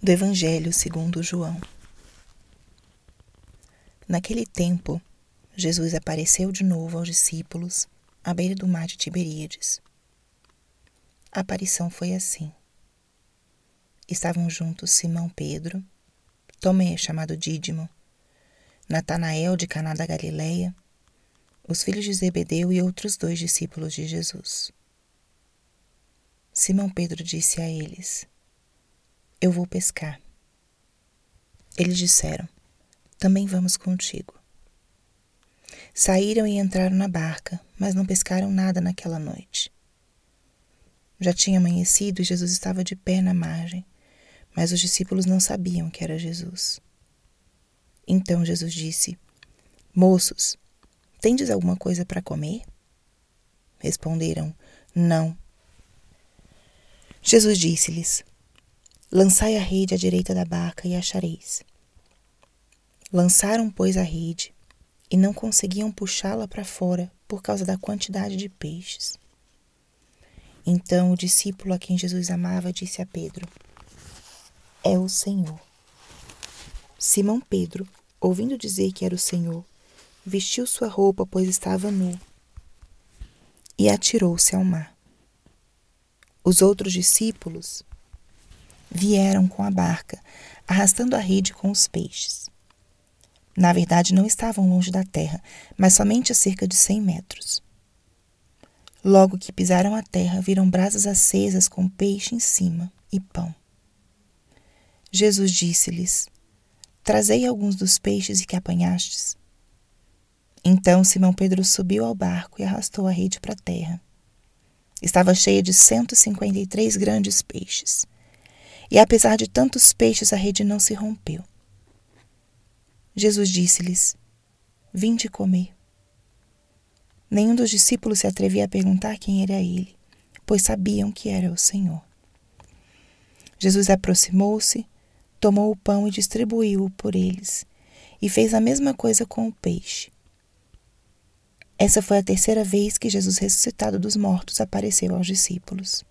do Evangelho segundo João. Naquele tempo, Jesus apareceu de novo aos discípulos à beira do mar de Tiberíades. A aparição foi assim. Estavam juntos Simão Pedro, Tomé, chamado Dídimo, Natanael de Caná da Galileia, os filhos de Zebedeu e outros dois discípulos de Jesus. Simão Pedro disse a eles: eu vou pescar. Eles disseram: Também vamos contigo. Saíram e entraram na barca, mas não pescaram nada naquela noite. Já tinha amanhecido e Jesus estava de pé na margem, mas os discípulos não sabiam que era Jesus. Então Jesus disse: Moços, tendes alguma coisa para comer? Responderam: Não. Jesus disse-lhes: Lançai a rede à direita da barca e achareis. Lançaram, pois, a rede e não conseguiam puxá-la para fora por causa da quantidade de peixes. Então o discípulo a quem Jesus amava disse a Pedro: É o Senhor. Simão Pedro, ouvindo dizer que era o Senhor, vestiu sua roupa, pois estava nu, e atirou-se ao mar. Os outros discípulos vieram com a barca, arrastando a rede com os peixes. Na verdade, não estavam longe da terra, mas somente a cerca de cem metros. Logo que pisaram a terra, viram brasas acesas com peixe em cima e pão. Jesus disse-lhes: Trazei alguns dos peixes que apanhastes. Então Simão Pedro subiu ao barco e arrastou a rede para a terra. Estava cheia de cento e cinquenta e três grandes peixes e apesar de tantos peixes, a rede não se rompeu. Jesus disse-lhes: Vinde comer. Nenhum dos discípulos se atrevia a perguntar quem era ele, pois sabiam que era o Senhor. Jesus aproximou-se, tomou o pão e distribuiu-o por eles, e fez a mesma coisa com o peixe. Essa foi a terceira vez que Jesus ressuscitado dos mortos apareceu aos discípulos.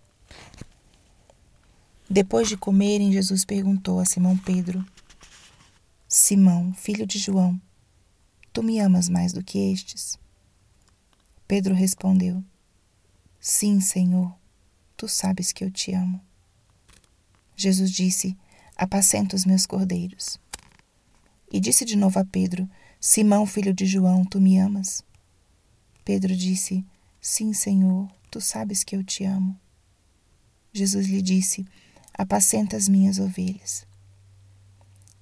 Depois de comerem, Jesus perguntou a Simão Pedro: Simão, filho de João, tu me amas mais do que estes? Pedro respondeu: Sim, Senhor, tu sabes que eu te amo. Jesus disse: Apacenta os meus cordeiros. E disse de novo a Pedro: Simão, filho de João, tu me amas? Pedro disse: Sim, Senhor, tu sabes que eu te amo. Jesus lhe disse: apacenta as minhas ovelhas.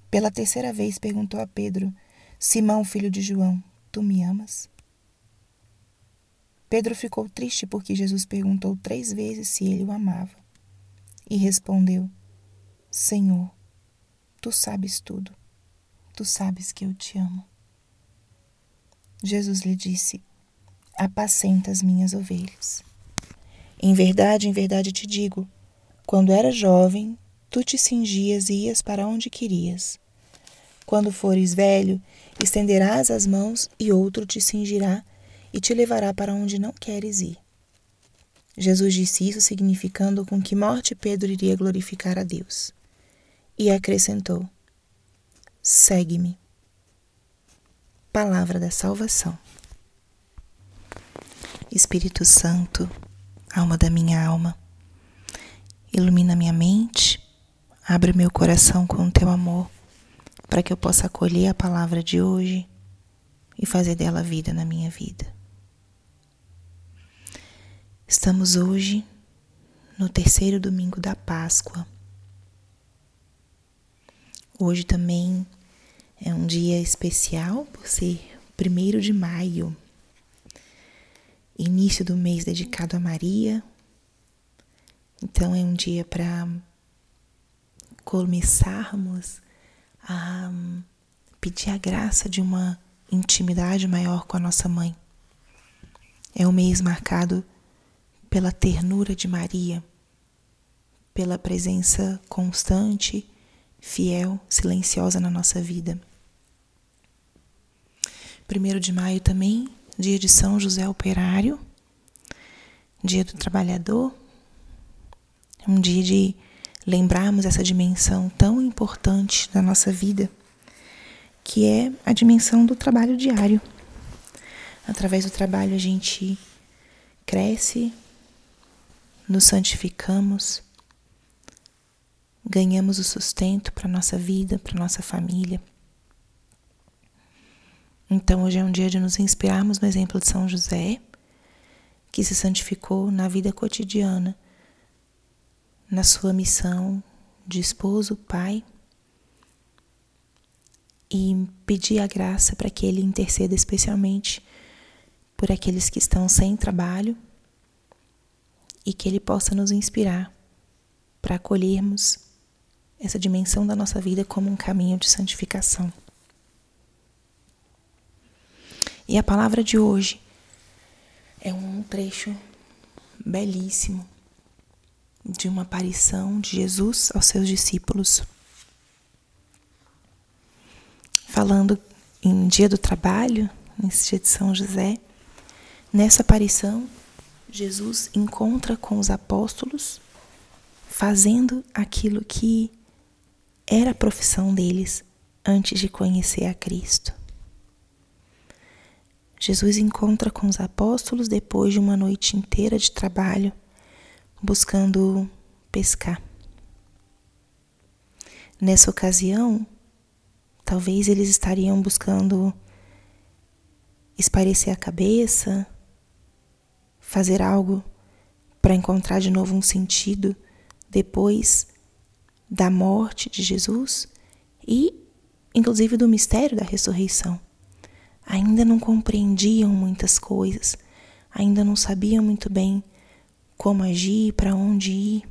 Pela terceira vez perguntou a Pedro: Simão, filho de João, tu me amas? Pedro ficou triste porque Jesus perguntou três vezes se ele o amava. E respondeu: Senhor, tu sabes tudo. Tu sabes que eu te amo. Jesus lhe disse: Apacenta as minhas ovelhas. Em verdade, em verdade te digo, quando era jovem, tu te cingias e ias para onde querias. Quando fores velho, estenderás as mãos e outro te cingirá e te levará para onde não queres ir. Jesus disse isso significando com que morte Pedro iria glorificar a Deus. E acrescentou: Segue-me. Palavra da salvação. Espírito Santo, alma da minha alma, Ilumina minha mente, abre meu coração com o teu amor, para que eu possa acolher a palavra de hoje e fazer dela vida na minha vida. Estamos hoje no terceiro domingo da Páscoa. Hoje também é um dia especial por ser primeiro de maio, início do mês dedicado a Maria, então é um dia para começarmos a pedir a graça de uma intimidade maior com a nossa mãe. É um mês marcado pela ternura de Maria, pela presença constante, fiel, silenciosa na nossa vida. Primeiro de maio também, dia de São José Operário, dia do trabalhador, um dia de lembrarmos essa dimensão tão importante da nossa vida, que é a dimensão do trabalho diário. Através do trabalho a gente cresce, nos santificamos, ganhamos o sustento para nossa vida, para nossa família. Então hoje é um dia de nos inspirarmos no exemplo de São José, que se santificou na vida cotidiana, na sua missão de esposo, pai, e pedir a graça para que ele interceda especialmente por aqueles que estão sem trabalho e que ele possa nos inspirar para acolhermos essa dimensão da nossa vida como um caminho de santificação. E a palavra de hoje é um trecho belíssimo de uma aparição de Jesus aos seus discípulos. Falando em dia do trabalho, nesse dia de São José, nessa aparição, Jesus encontra com os apóstolos fazendo aquilo que era a profissão deles antes de conhecer a Cristo. Jesus encontra com os apóstolos depois de uma noite inteira de trabalho, buscando pescar. Nessa ocasião, talvez eles estariam buscando esparecer a cabeça, fazer algo para encontrar de novo um sentido depois da morte de Jesus e, inclusive, do mistério da ressurreição ainda não compreendiam muitas coisas, ainda não sabiam muito bem como agir, para onde ir.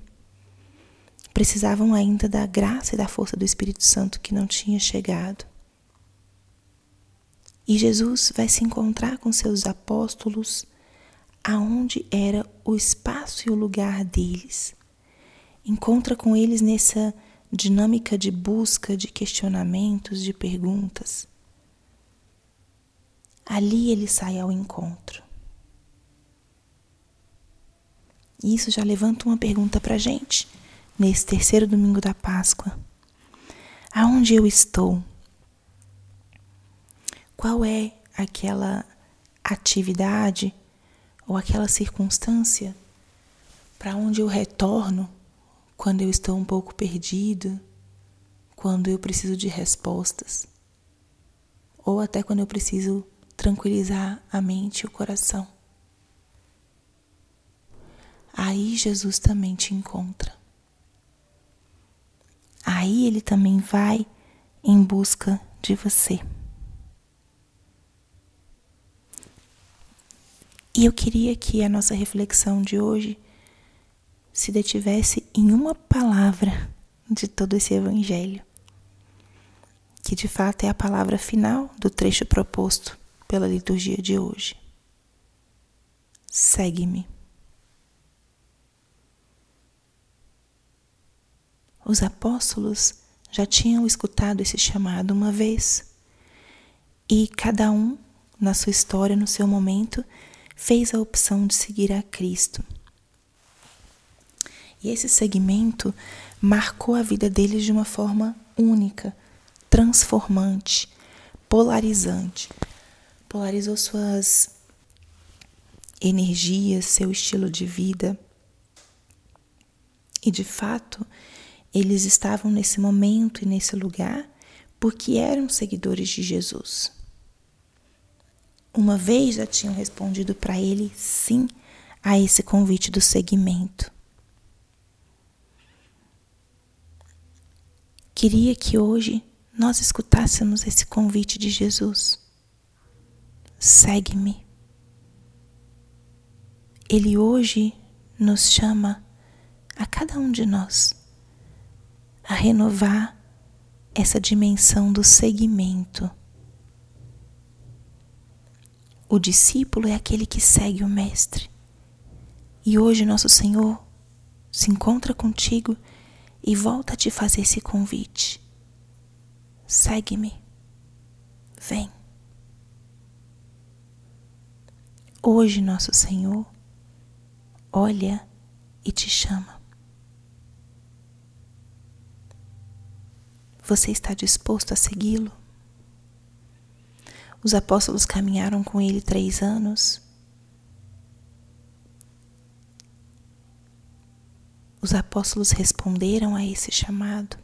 Precisavam ainda da graça e da força do Espírito Santo que não tinha chegado. E Jesus vai se encontrar com seus apóstolos aonde era o espaço e o lugar deles. Encontra com eles nessa dinâmica de busca, de questionamentos, de perguntas. Ali ele sai ao encontro. Isso já levanta uma pergunta para a gente nesse terceiro domingo da Páscoa. Aonde eu estou? Qual é aquela atividade ou aquela circunstância para onde eu retorno quando eu estou um pouco perdido, quando eu preciso de respostas, ou até quando eu preciso tranquilizar a mente e o coração. Aí Jesus também te encontra. Aí ele também vai em busca de você. E eu queria que a nossa reflexão de hoje se detivesse em uma palavra de todo esse evangelho, que de fato é a palavra final do trecho proposto pela liturgia de hoje. Segue-me. Os apóstolos já tinham escutado esse chamado uma vez e cada um, na sua história, no seu momento, fez a opção de seguir a Cristo. E esse segmento marcou a vida deles de uma forma única, transformante, polarizante, polarizou suas energias, seu estilo de vida. E de fato, eles estavam nesse momento e nesse lugar porque eram seguidores de Jesus. Uma vez já tinham respondido para ele sim a esse convite do seguimento. Queria que hoje nós escutássemos esse convite de Jesus segue-me. Ele hoje nos chama a cada um de nós a renovar essa dimensão do seguimento. O discípulo é aquele que segue o Mestre. E hoje nosso Senhor se encontra contigo e volta a te fazer esse convite. Segue-me. Vem. Hoje, nosso Senhor olha e te chama. Você está disposto a segui-lo? Os apóstolos caminharam com ele três anos. Os apóstolos responderam a esse chamado.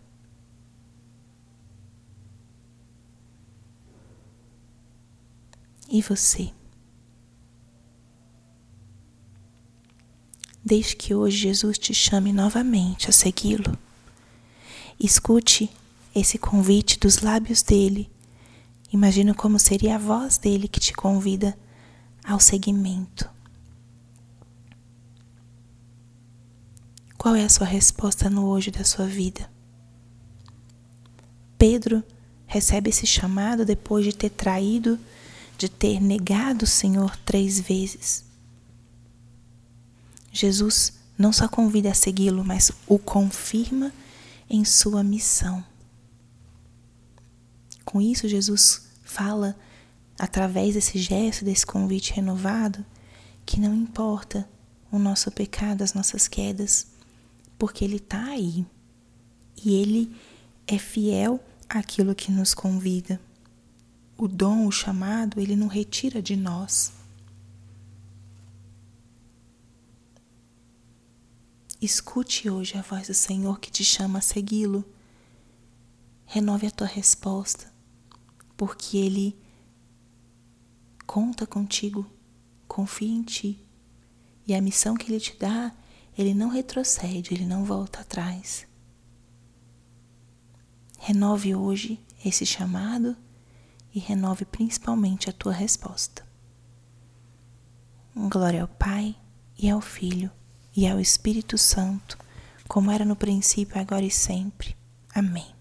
E você? Deixe que hoje Jesus te chame novamente a segui-lo. Escute esse convite dos lábios dele. Imagina como seria a voz dele que te convida ao seguimento. Qual é a sua resposta no hoje da sua vida? Pedro recebe esse chamado depois de ter traído de ter negado o Senhor três vezes. Jesus não só convida a segui-lo, mas o confirma em sua missão. Com isso, Jesus fala, através desse gesto, desse convite renovado, que não importa o nosso pecado, as nossas quedas, porque Ele está aí e Ele é fiel àquilo que nos convida o dom, o chamado, ele não retira de nós. Escute hoje a voz do Senhor que te chama a segui-lo. Renove a tua resposta, porque Ele conta contigo, confia em ti. E a missão que Ele te dá, Ele não retrocede, Ele não volta atrás. Renove hoje esse chamado e renove principalmente a tua resposta. Glória ao Pai, e ao Filho, e ao Espírito Santo, como era no princípio, agora e sempre. Amém.